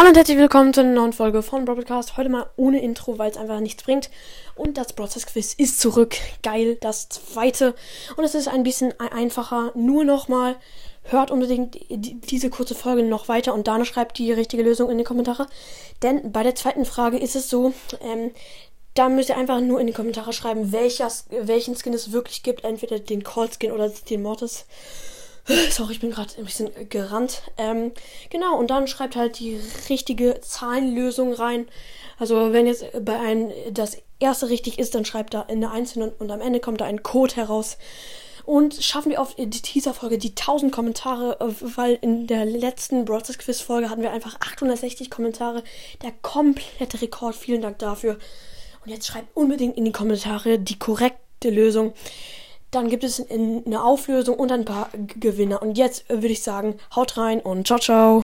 Hallo und herzlich willkommen zu einer neuen Folge von Broadcast. Heute mal ohne Intro, weil es einfach nichts bringt. Und das Broadcast Quiz ist zurück. Geil, das zweite. Und es ist ein bisschen einfacher. Nur nochmal, hört unbedingt diese kurze Folge noch weiter und Dana schreibt die richtige Lösung in die Kommentare. Denn bei der zweiten Frage ist es so, ähm, da müsst ihr einfach nur in die Kommentare schreiben, welcher, welchen Skin es wirklich gibt. Entweder den Call Skin oder den Mortis. Sorry, ich bin gerade ein bisschen gerannt. Ähm, genau, und dann schreibt halt die richtige Zahlenlösung rein. Also wenn jetzt bei einem das erste richtig ist, dann schreibt da in der einzelnen und am Ende kommt da ein Code heraus. Und schaffen wir auf dieser Folge die 1000 Kommentare, weil in der letzten Broadcast Quiz Folge hatten wir einfach 860 Kommentare. Der komplette Rekord. Vielen Dank dafür. Und jetzt schreibt unbedingt in die Kommentare die korrekte Lösung. Dann gibt es eine Auflösung und ein paar Gewinner. Und jetzt würde ich sagen, haut rein und ciao, ciao.